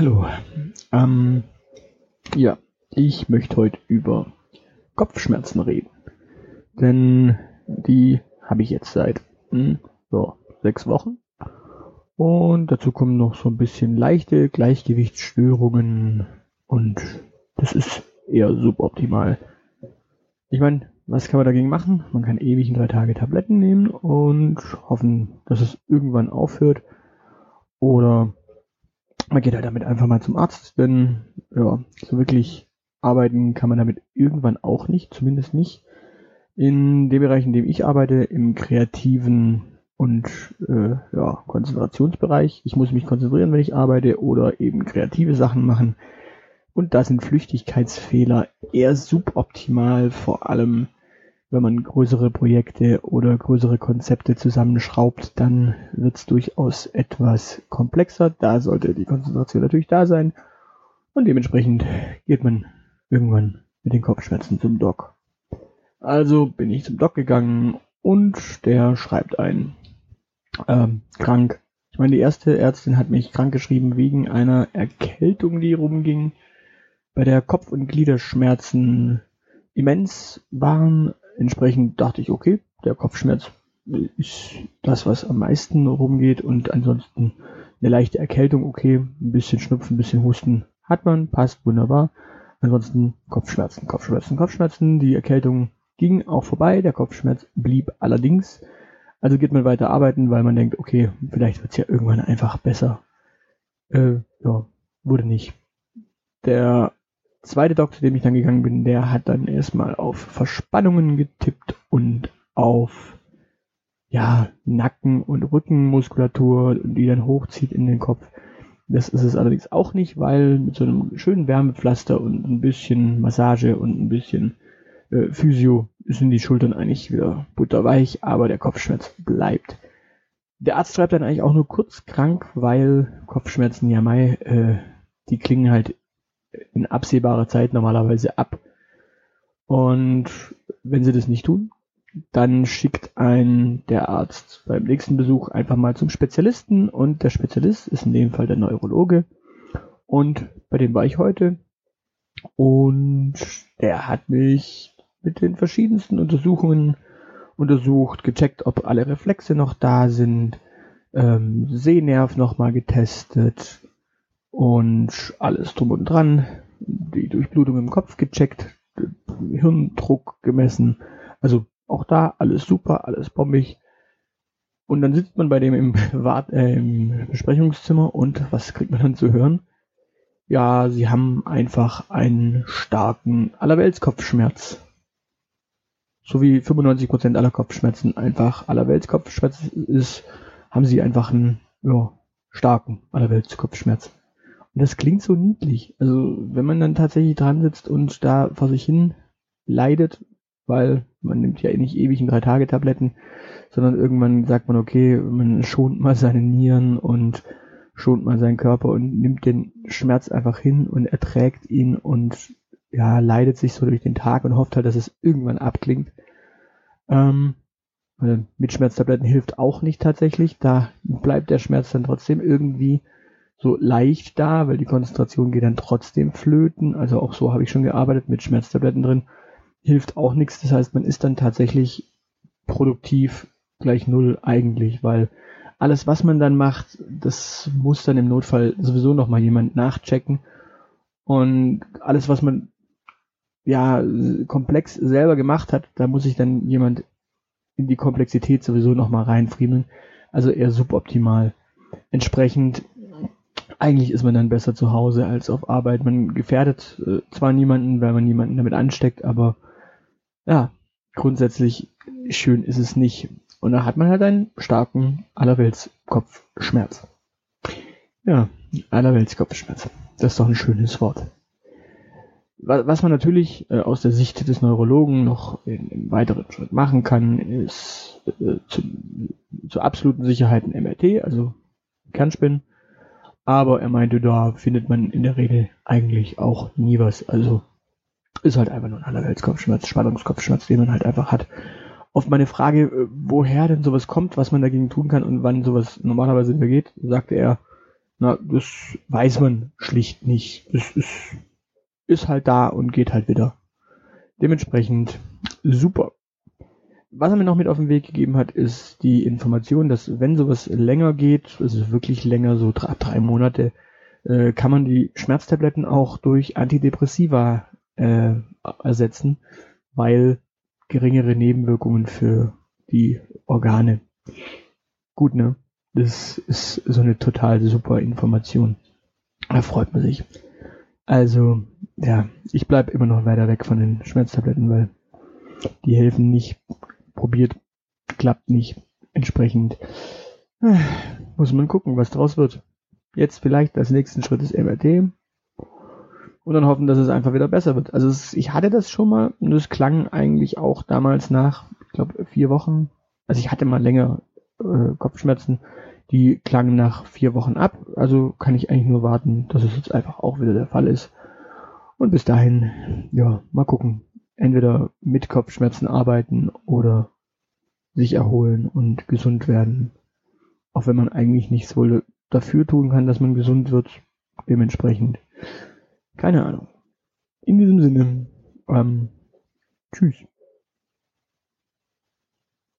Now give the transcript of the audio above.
Hallo. Ähm, ja, ich möchte heute über Kopfschmerzen reden. Denn die habe ich jetzt seit hm, so, sechs Wochen. Und dazu kommen noch so ein bisschen leichte Gleichgewichtsstörungen und das ist eher suboptimal. Ich meine, was kann man dagegen machen? Man kann ewig in drei Tage Tabletten nehmen und hoffen, dass es irgendwann aufhört. Oder man geht halt damit einfach mal zum Arzt, denn ja, so wirklich arbeiten kann man damit irgendwann auch nicht, zumindest nicht in dem Bereich, in dem ich arbeite, im kreativen und äh, ja, Konzentrationsbereich. Ich muss mich konzentrieren, wenn ich arbeite oder eben kreative Sachen machen. Und da sind Flüchtigkeitsfehler eher suboptimal, vor allem wenn man größere Projekte oder größere Konzepte zusammenschraubt, dann wird es durchaus etwas komplexer. Da sollte die Konzentration natürlich da sein. Und dementsprechend geht man irgendwann mit den Kopfschmerzen zum Doc. Also bin ich zum Doc gegangen und der schreibt ein ähm, krank. Ich meine, die erste Ärztin hat mich krank geschrieben wegen einer Erkältung, die rumging, bei der Kopf- und Gliederschmerzen immens waren, Entsprechend dachte ich, okay, der Kopfschmerz ist das, was am meisten rumgeht und ansonsten eine leichte Erkältung, okay, ein bisschen Schnupfen, ein bisschen Husten hat man, passt wunderbar. Ansonsten Kopfschmerzen, Kopfschmerzen, Kopfschmerzen. Die Erkältung ging auch vorbei, der Kopfschmerz blieb allerdings. Also geht man weiter arbeiten, weil man denkt, okay, vielleicht wird es ja irgendwann einfach besser. Äh, ja, wurde nicht. Der zweite zu dem ich dann gegangen bin, der hat dann erstmal auf Verspannungen getippt und auf ja, Nacken- und Rückenmuskulatur, die dann hochzieht in den Kopf. Das ist es allerdings auch nicht, weil mit so einem schönen Wärmepflaster und ein bisschen Massage und ein bisschen äh, Physio sind die Schultern eigentlich wieder butterweich, aber der Kopfschmerz bleibt. Der Arzt schreibt dann eigentlich auch nur kurz krank, weil Kopfschmerzen ja mai, äh, die klingen halt in absehbarer Zeit normalerweise ab. Und wenn sie das nicht tun, dann schickt ein der Arzt beim nächsten Besuch einfach mal zum Spezialisten. Und der Spezialist ist in dem Fall der Neurologe. Und bei dem war ich heute. Und der hat mich mit den verschiedensten Untersuchungen untersucht, gecheckt, ob alle Reflexe noch da sind, ähm, Sehnerv nochmal getestet, und alles drum und dran, die Durchblutung im Kopf gecheckt, Hirndruck gemessen, also auch da alles super, alles bombig. Und dann sitzt man bei dem im, Wart äh, im Besprechungszimmer und was kriegt man dann zu hören? Ja, sie haben einfach einen starken Allerweltskopfschmerz. So wie 95% aller Kopfschmerzen einfach Allerweltskopfschmerz ist, haben sie einfach einen ja, starken Allerweltskopfschmerz. Und das klingt so niedlich. Also wenn man dann tatsächlich dran sitzt und da vor sich hin leidet, weil man nimmt ja nicht ewig in drei Tage Tabletten, sondern irgendwann sagt man, okay, man schont mal seine Nieren und schont mal seinen Körper und nimmt den Schmerz einfach hin und erträgt ihn und ja, leidet sich so durch den Tag und hofft halt, dass es irgendwann abklingt. Ähm, mit Schmerztabletten hilft auch nicht tatsächlich. Da bleibt der Schmerz dann trotzdem irgendwie so leicht da, weil die Konzentration geht dann trotzdem flöten. Also auch so habe ich schon gearbeitet mit Schmerztabletten drin. Hilft auch nichts. Das heißt, man ist dann tatsächlich produktiv gleich null eigentlich, weil alles, was man dann macht, das muss dann im Notfall sowieso nochmal jemand nachchecken. Und alles, was man ja komplex selber gemacht hat, da muss sich dann jemand in die Komplexität sowieso nochmal reinfriemeln. Also eher suboptimal. Entsprechend eigentlich ist man dann besser zu Hause als auf Arbeit. Man gefährdet äh, zwar niemanden, weil man niemanden damit ansteckt, aber ja, grundsätzlich schön ist es nicht. Und da hat man halt einen starken Allerweltskopfschmerz. Ja, Allerweltskopfschmerz. Das ist doch ein schönes Wort. Was man natürlich äh, aus der Sicht des Neurologen noch im weiteren Schritt machen kann, ist äh, zu, zur absoluten Sicherheit ein MRT, also Kernspinnen aber er meinte, da findet man in der Regel eigentlich auch nie was. Also ist halt einfach nur ein Allerweltskopfschmerz, Spannungskopfschmerz, den man halt einfach hat. Auf meine Frage, äh, woher denn sowas kommt, was man dagegen tun kann und wann sowas normalerweise vergeht, sagte er, Na, das weiß man schlicht nicht. Es ist, ist halt da und geht halt wieder. Dementsprechend super. Was er mir noch mit auf den Weg gegeben hat, ist die Information, dass wenn sowas länger geht, also wirklich länger, so drei, drei Monate, äh, kann man die Schmerztabletten auch durch Antidepressiva äh, ersetzen, weil geringere Nebenwirkungen für die Organe. Gut, ne? Das ist so eine total super Information. Da freut man sich. Also, ja, ich bleib immer noch weiter weg von den Schmerztabletten, weil die helfen nicht. Probiert, klappt nicht. Entsprechend muss man gucken, was draus wird. Jetzt vielleicht als nächsten Schritt ist MRT und dann hoffen, dass es einfach wieder besser wird. Also es, ich hatte das schon mal und es klang eigentlich auch damals nach, ich glaube, vier Wochen. Also ich hatte mal länger äh, Kopfschmerzen, die klangen nach vier Wochen ab. Also kann ich eigentlich nur warten, dass es jetzt einfach auch wieder der Fall ist. Und bis dahin, ja, mal gucken. Entweder mit Kopfschmerzen arbeiten oder sich erholen und gesund werden. Auch wenn man eigentlich nichts wohl dafür tun kann, dass man gesund wird. Dementsprechend. Keine Ahnung. In diesem Sinne, ähm, tschüss.